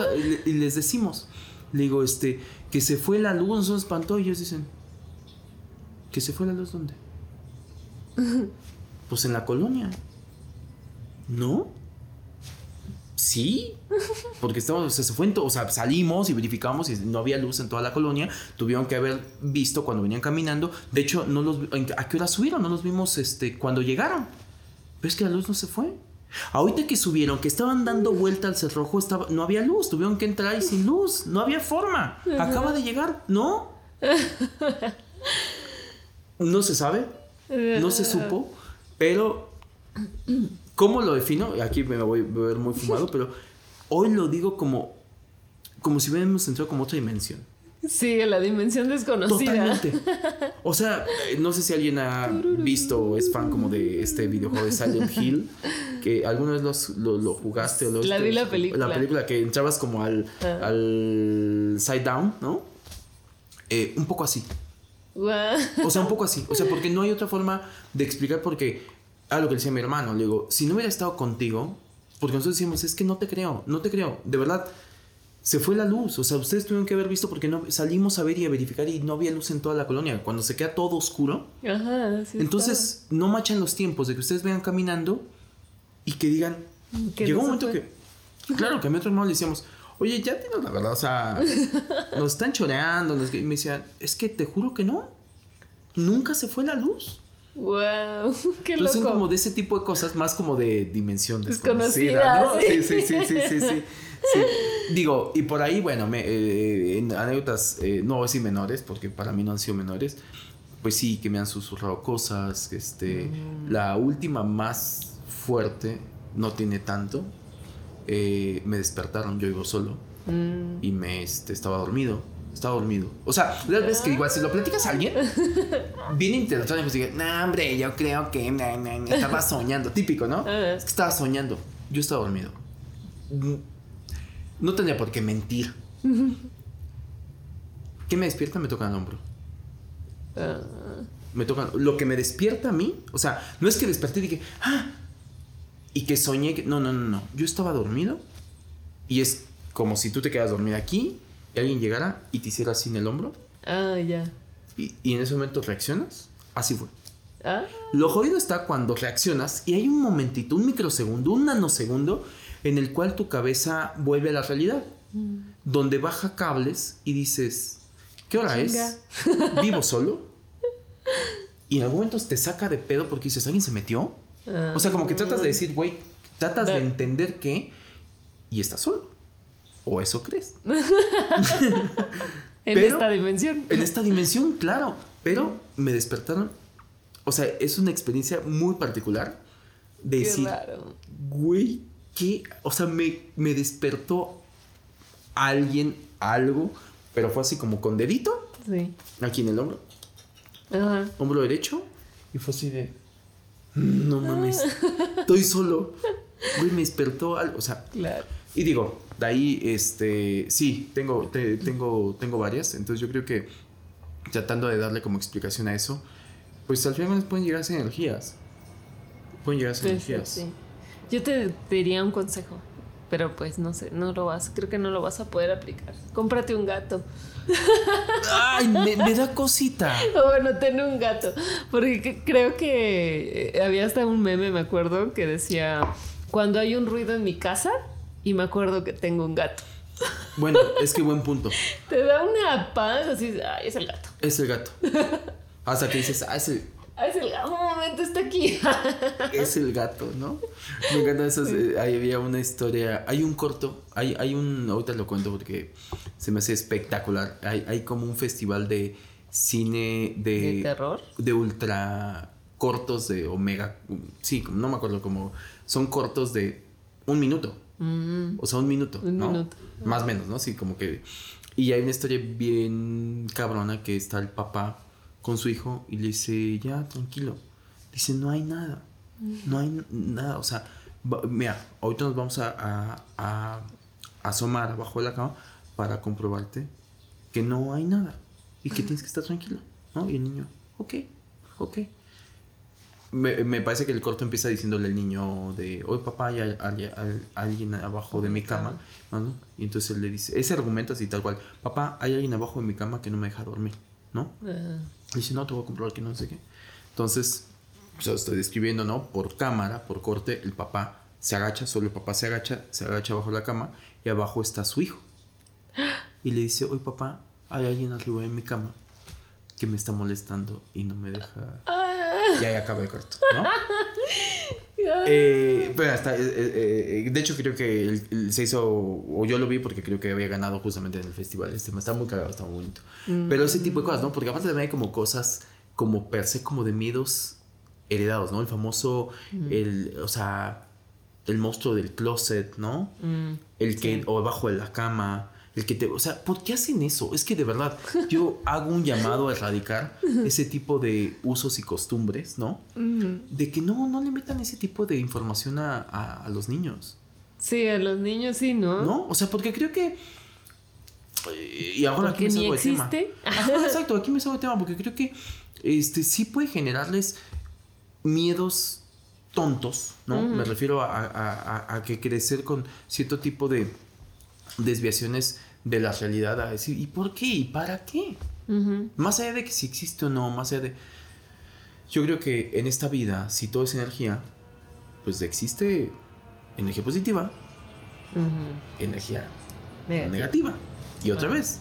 y les decimos, le digo, este, que se fue la luz, nos espantó. Y ellos dicen, ¿que se fue la luz dónde? Pues en la colonia. ¿No? Sí, porque estamos, o sea, se fue o sea, salimos y verificamos y no había luz en toda la colonia. Tuvieron que haber visto cuando venían caminando. De hecho, no los vi- ¿en- ¿a qué hora subieron? No los vimos este, cuando llegaron. Pero es que la luz no se fue. Ahorita que subieron, que estaban dando vuelta al cerrojo, estaba, no había luz. Tuvieron que entrar ahí sin luz. No había forma. Acaba de llegar. ¿No? No se sabe. No se supo. Pero ¿Cómo lo defino? Aquí me voy a ver muy fumado, pero hoy lo digo como, como si hubiéramos entrado como otra dimensión. Sí, la dimensión desconocida. Totalmente. O sea, eh, no sé si alguien ha visto o es fan como de este videojuego de Silent Hill, que alguna vez los- lo, lo jugaste o lo La vi la película. La película que entrabas como al, Ah. al side down, ¿no? Eh, un poco así. O sea, un poco así. O sea, porque no hay otra forma de explicar porque... Ah, lo que decía mi hermano. Le digo, si no hubiera estado contigo... Porque nosotros decimos, es que no te creo, no te creo. De verdad, se fue la luz. O sea, ustedes tuvieron que haber visto porque no salimos a ver y a verificar y no había luz en toda la colonia. Cuando se queda todo oscuro. Ajá, sí entonces, no machan los tiempos de que ustedes vengan caminando y que digan... Llegó un momento fue. que Claro que a mi otro hermano le decíamos, oye, ya tienes la verdad, o sea, nos están choreando. Nos... Y me decían, es que te juro que no. Nunca se fue la luz. Wow, qué Entonces, loco. como de ese tipo de cosas, más como de dimensión Desconocida, desconocida, ¿no? sí. Sí, sí, sí, sí, sí, sí. Digo, y por ahí, bueno, me, eh, en anécdotas, eh, no voy a decir menores, porque para mí no han sido menores, pues sí, que me han susurrado cosas, este, la última más fuerte, no tiene tanto, eh, me despertaron, yo vivo solo, Mm, y me, este, estaba dormido. Estaba dormido. O sea, las veces que igual si lo platicas a alguien, viene interactuando y pues dice, no, hombre, yo creo que estaba soñando. Típico, ¿no? Ah. Es que estaba soñando. Yo estaba dormido. No tenía por qué mentir. ¿Qué me despierta? Me tocan el hombro. ah, Me tocan. Lo que me despierta a mí, o sea, no es que desperté y dije, ah, y que soñé que. No, no, no, no. Yo estaba dormido y es como si tú te quedas dormida aquí y alguien llegara y te hiciera así en el hombro ah, ya. y, y en ese momento reaccionas. Así fue. Ah, Lo jodido está cuando reaccionas y hay un momentito, un microsegundo, un nanosegundo en el cual tu cabeza vuelve a la realidad. Donde baja cables y dices, ¿qué hora Chinga. es? ¿Vivo solo? Y en algún momento te saca de pedo porque dices, ¿alguien se metió? O sea, como que tratas de decir, güey, tratas de entender que y estás solo. O eso crees. en pero- esta dimensión. En esta dimensión, claro. Pero me despertaron. O sea, es una experiencia muy particular de Qué decir, güey, ¿qué? O sea, me, me despertó alguien, algo, pero fue así como con dedito, Sí. aquí en el hombro, Ajá. hombro derecho, y fue así de, "Mm, no mames, estoy solo. Güey, me despertó algo, o sea, Claro. y digo, de ahí, este, sí, tengo, te- tengo, tengo varias, entonces yo creo que tratando de darle como explicación a eso, pues al final pueden llegar a ser energías. Pueden llegar a ser Sí, sí, energías. sí. Yo te diría un consejo, pero pues no sé, no lo vas, creo que no lo vas a poder aplicar. Cómprate un gato. Ay, me, me da cosita. O bueno, ten un gato. Porque que- creo que eh, había hasta un meme, me acuerdo, que decía, cuando hay un ruido en mi casa, y me acuerdo que tengo un gato. Bueno, es que buen punto. Te da una paz, así, ay, es el gato. Es el gato. Hasta que dices, ah, es el, es el gato, un momento está aquí. es el gato, ¿no? Me encanta eso. Ahí había una historia. Hay un corto. Hay, hay un. Ahorita lo cuento porque se me hace espectacular. Hay, hay como un festival de cine de. ¿De terror? De ultra cortos de Omega. Sí, no me acuerdo cómo. Son cortos de un minuto. Mm, O sea, un minuto. Un ¿no? minuto. Más o menos, ¿no? Sí, como que. Y hay una historia bien cabrona que está el papá con su hijo y le dice, ya, tranquilo. Dice, no hay nada. No hay nada. O sea, mira, ahorita nos vamos a, a- a asomar abajo de la cama para comprobarte que no hay nada y que tienes que estar tranquilo. ¿No? Y el niño, ok, ok. Me, me parece que el corto empieza diciéndole al niño de, oye papá, hay, al- al- alguien abajo de mi cama. ¿no? Y entonces él le dice, ese argumento así tal cual, papá, hay alguien abajo de mi cama que no me deja dormir, ¿no? ah, Dice, no, te voy a comprobar que no sé qué. Entonces, sea, estoy describiendo, ¿no? Por cámara, por corte, el papá se agacha, solo el papá se agacha, se agacha bajo la cama y abajo está su hijo. Y le dice, oye papá, hay alguien arriba de mi cama que me está molestando y no me deja... Y ahí acaba el corto, ¿no? Eh, pero hasta, eh, eh, de hecho creo que el- el- se hizo, o yo lo vi porque creo que había ganado justamente en el festival. Este está muy cagado, está muy bonito. Pero ese tipo de cosas, ¿no? Porque aparte también hay como cosas como per se como de miedos heredados, ¿no? El famoso, el, o sea, el monstruo del closet, ¿no? mm, El que, Sí. o abajo de la cama, el que te, o sea, ¿por qué hacen eso? Es que de verdad, yo hago un llamado a erradicar ese tipo de usos y costumbres, ¿no? De que no, no le metan ese tipo de información a, a- a los niños, Sí, a los niños sí, ¿no? ¿no? O sea, porque creo que... Y ahora aquí Porque me ni salgo de tema. Ajá, exacto, aquí me salgo de tema porque creo que este sí puede generarles miedos tontos, ¿no? Me refiero a- a que crecer con cierto tipo de desviaciones de la realidad, a decir, ¿y por qué? ¿Y para qué? Más allá de que si existe o no, más allá de... Yo creo que en esta vida, si todo es energía, pues existe energía positiva energía negativa. Y otra vez,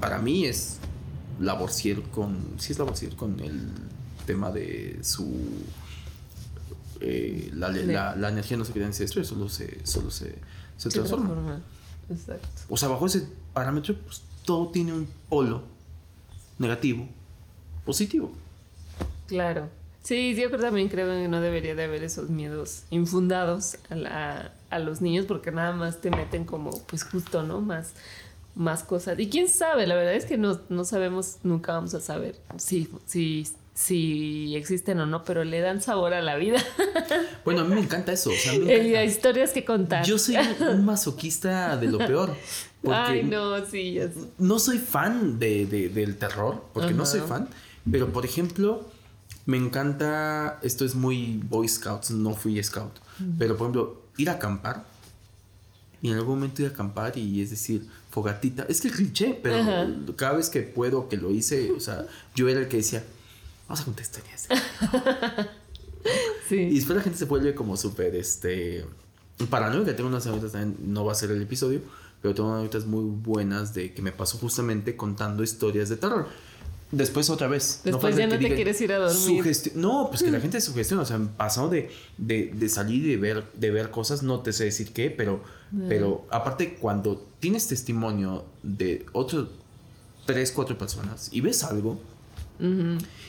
para mí es Laborcier con. Sí, es Laborcier con el tema de su. Eh, la, la, energía no se queda en estrés, solo se, solo se, se transforma. Exacto. O sea, bajo ese parámetro, pues todo tiene un polo negativo, positivo. Claro. Sí, yo también creo que no debería de haber esos miedos infundados a, a los niños porque nada más te meten como, pues justo, ¿no? Más, más cosas. Y quién sabe, la verdad es que no, no sabemos, nunca vamos a saber si, si, si existen o no, pero le dan sabor a la vida. Bueno, a mí me encanta eso. O Hay historias que contar. Yo soy un masoquista de lo peor. Ay, no, sí, No soy fan de, del terror, porque no soy fan, pero por ejemplo, me encanta, esto es muy Boy Scouts, no fui Scout, pero por ejemplo, ir a acampar y en algún momento ir a acampar y es decir, fogatita. Es que el cliché, pero cada vez que puedo que lo hice, o sea, yo era el que decía, vamos a contar historias. sí. Y después la gente se vuelve como súper, este, paranoica. Tengo unas anécdotas también, no va a ser el episodio, pero tengo unas anécdotas muy buenas de que me pasó justamente contando historias de terror. Después otra vez. Después ya no te quieres ir a dormir. No, pues que la gente sugestiona. O sea, pasado de, de, de, salir y de ver, de ver cosas, no te sé decir qué, pero, pero aparte cuando tienes testimonio de otros tres, cuatro personas y ves algo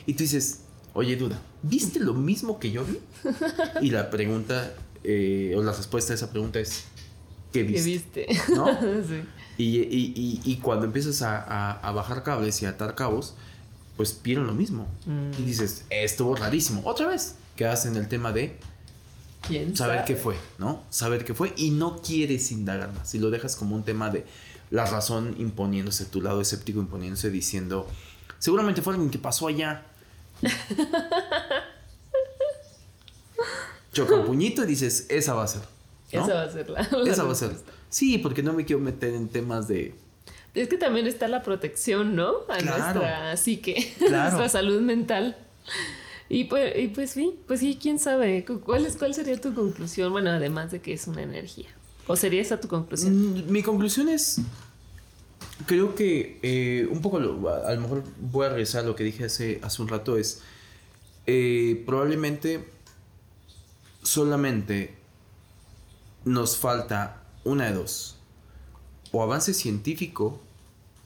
y tú dices, oye, duda, ¿viste lo mismo que yo vi? y la pregunta eh, o la respuesta a esa pregunta es, ¿qué viste? ¿Qué viste? ¿No? sí. Y, y, y, cuando empiezas a, a, a bajar cables y a atar cabos, pues vieron lo mismo. Mm. Y dices, estuvo rarísimo. Otra vez, quedas en el tema de saber qué fue, ¿no? Saber qué fue y no quieres indagar más. Y lo dejas como un tema de la razón imponiéndose, tu lado escéptico imponiéndose, diciendo, seguramente fue alguien que pasó allá. Choca un puñito y dices, esa va a ser. Esa va a ser la. esa va a ser. Sí, porque no me quiero meter en temas de es que también está la protección, ¿no? A nuestra psique, a nuestra salud mental. Y pues, y pues sí, pues sí, quién sabe. ¿Cuál, es, ¿Cuál sería tu conclusión? Bueno, además de que es una energía. ¿O sería esa tu conclusión? Mm, mi conclusión es. Creo que eh, un poco, a lo mejor voy a regresar a lo que dije hace, hace un rato, es. Eh, probablemente solamente nos falta una de dos o avance científico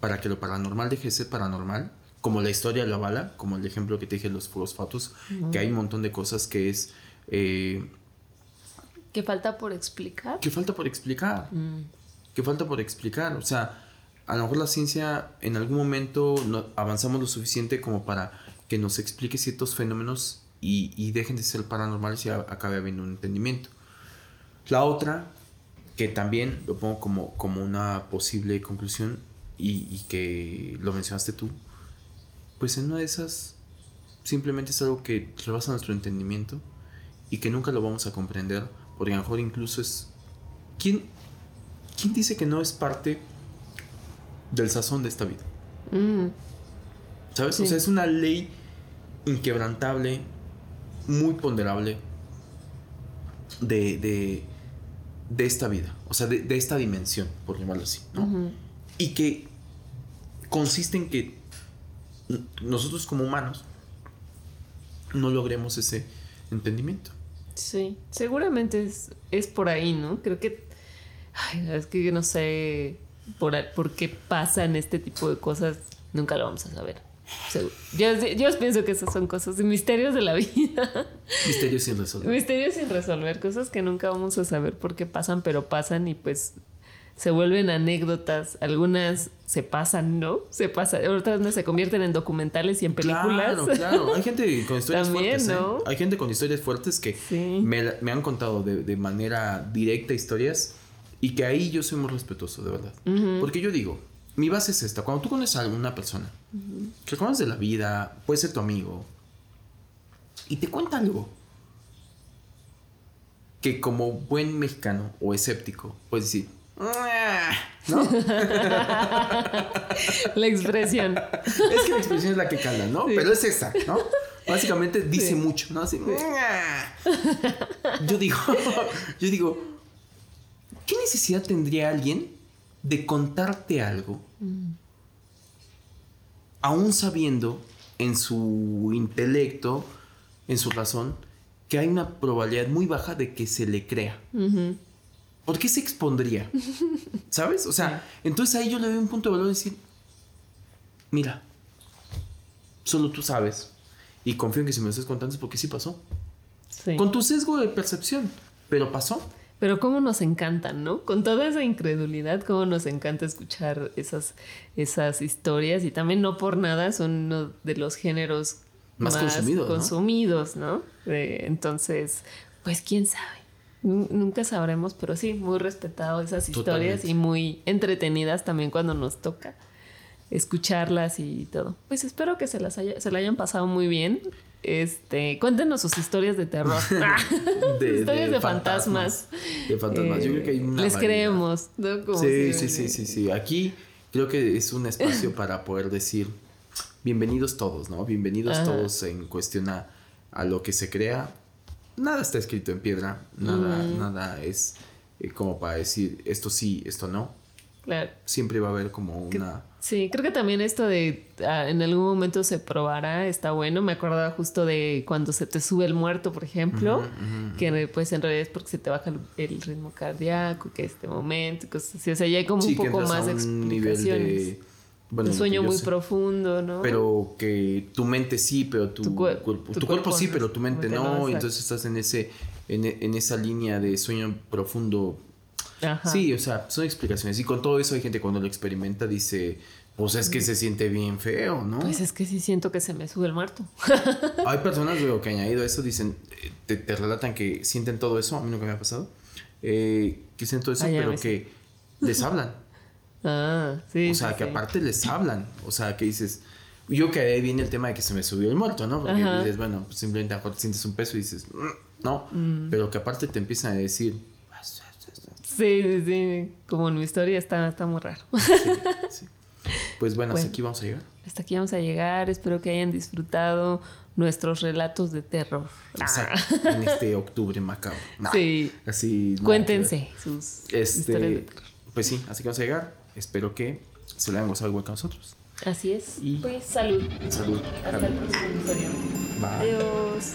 para que lo paranormal deje de ser paranormal, como la historia lo avala, como el ejemplo que te dije de los fosfatos, que hay un montón de cosas que es... Eh, que falta por explicar. Que falta por explicar. Mm. Que falta por explicar. O sea, a lo mejor la ciencia en algún momento no, avanzamos lo suficiente como para que nos explique ciertos fenómenos y, y dejen de ser paranormales y acabe habiendo un entendimiento. La otra que también lo pongo como, como una posible conclusión y, que lo mencionaste tú, pues en una de esas simplemente es algo que rebasa nuestro entendimiento y que nunca lo vamos a comprender, porque a lo mejor incluso es... ¿Quién, quién dice que no es parte del sazón de esta vida? Mm. ¿Sabes? O sea, es una ley inquebrantable, muy ponderable de de esta vida, o sea, de, esta dimensión, por llamarlo así, ¿no? Y que consiste en que nosotros como humanos no logremos ese entendimiento. Sí, seguramente es, es por ahí, ¿no? Creo que, ay, es que no sé por, por qué pasan este tipo de cosas, nunca lo vamos a saber. Yo, yo pienso que esas son cosas, misterios de la vida. Misterios sin resolver. Misterios sin resolver, cosas que nunca vamos a saber por qué pasan, pero pasan y pues se vuelven anécdotas. Algunas se pasan, ¿no? Se pasan, otras no se convierten en documentales y en películas. Claro, claro. Hay gente con historias fuertes. ¿eh? Hay gente con historias fuertes que me, han contado de, manera directa historias y que ahí yo soy muy respetuoso, de verdad. Porque yo digo, mi base es esta. Cuando tú conoces a alguna persona que conoces de la vida, puede ser tu amigo, y te cuenta algo que como buen mexicano o escéptico puedes decir, ¿no? la expresión. Es que la expresión es la que cala, ¿no? Pero es esa, ¿no? Básicamente dice mucho, ¿no? Así, yo digo, yo digo, ¿qué necesidad tendría alguien de contarte algo, aún sabiendo en su intelecto, en su razón, que hay una probabilidad muy baja de que se le crea? ¿Por qué se expondría? ¿Sabes? O sea, entonces ahí yo le doy un punto de valor de decir, mira, solo tú sabes. Y confío en que si me lo estás contando es porque sí pasó. Con tu sesgo de percepción, pero pasó. Pero cómo nos encantan, ¿no? Con toda esa incredulidad, cómo nos encanta escuchar esas, esas historias y también no por nada son uno de los géneros más, consumidos, ¿no? entonces, pues quién sabe. Nunca sabremos, pero sí, muy respetado esas historias y muy entretenidas también cuando nos toca escucharlas y todo. Pues espero que se las haya, se la hayan pasado muy bien. Este, cuéntenos sus historias de terror. de, historias de, fantasmas. De fantasmas. Yo creo que hay una Les creemos, sí, sí, sí, sí, sí. Aquí creo que es un espacio para poder decir bienvenidos todos, ¿no? Bienvenidos todos en cuestión a, lo que se crea. Nada está escrito en piedra, nada, mm. nada es eh, como para decir esto sí, esto no. Claro. Siempre va a haber como una Sí, creo que también esto de ah, en algún momento se probará está bueno. Me acordaba justo de cuando se te sube el muerto, por ejemplo, que pues en realidad es porque se te baja el, ritmo cardíaco, que este momento, cosas así. O sea, ya hay como un poco más de explicaciones. un sueño muy profundo, ¿no? Pero que tu mente sí, pero tu, cuerpo, tu, cuerpo, sí, pero tu mente no. entonces estás en ese en, en esa línea de sueño profundo Sí, o sea, son explicaciones. Y con todo eso hay gente cuando lo experimenta dice, pues es que se siente bien feo, ¿no? Pues es que sí siento que se me sube el muerto. hay personas luego que añadido eso dicen, te, relatan que sienten todo eso, a mí nunca me ha pasado, eh, que sienten todo eso, pero que les hablan. Ah, sí. O sea, que aparte les hablan. O sea, que dices, yo que ahí viene el tema de que se me subió el muerto, ¿no? Porque dices, bueno, pues simplemente a sientes un peso y dices, mm, no, mm. pero que aparte te empiezan a decir, Sí, sí, sí. Como en mi historia está, está muy raro. Pues bueno, hasta aquí vamos a llegar. Hasta aquí vamos a llegar. Espero que hayan disfrutado nuestros relatos de terror. Exacto. En este octubre macabro. sí. Así. Cuéntense sus este, historias de terror. Pues sí, así que vamos a llegar. Espero que se le hayan gozado igual que nosotros. Así es. Y pues salud. Salud. Hasta el próximo episodio. Adiós.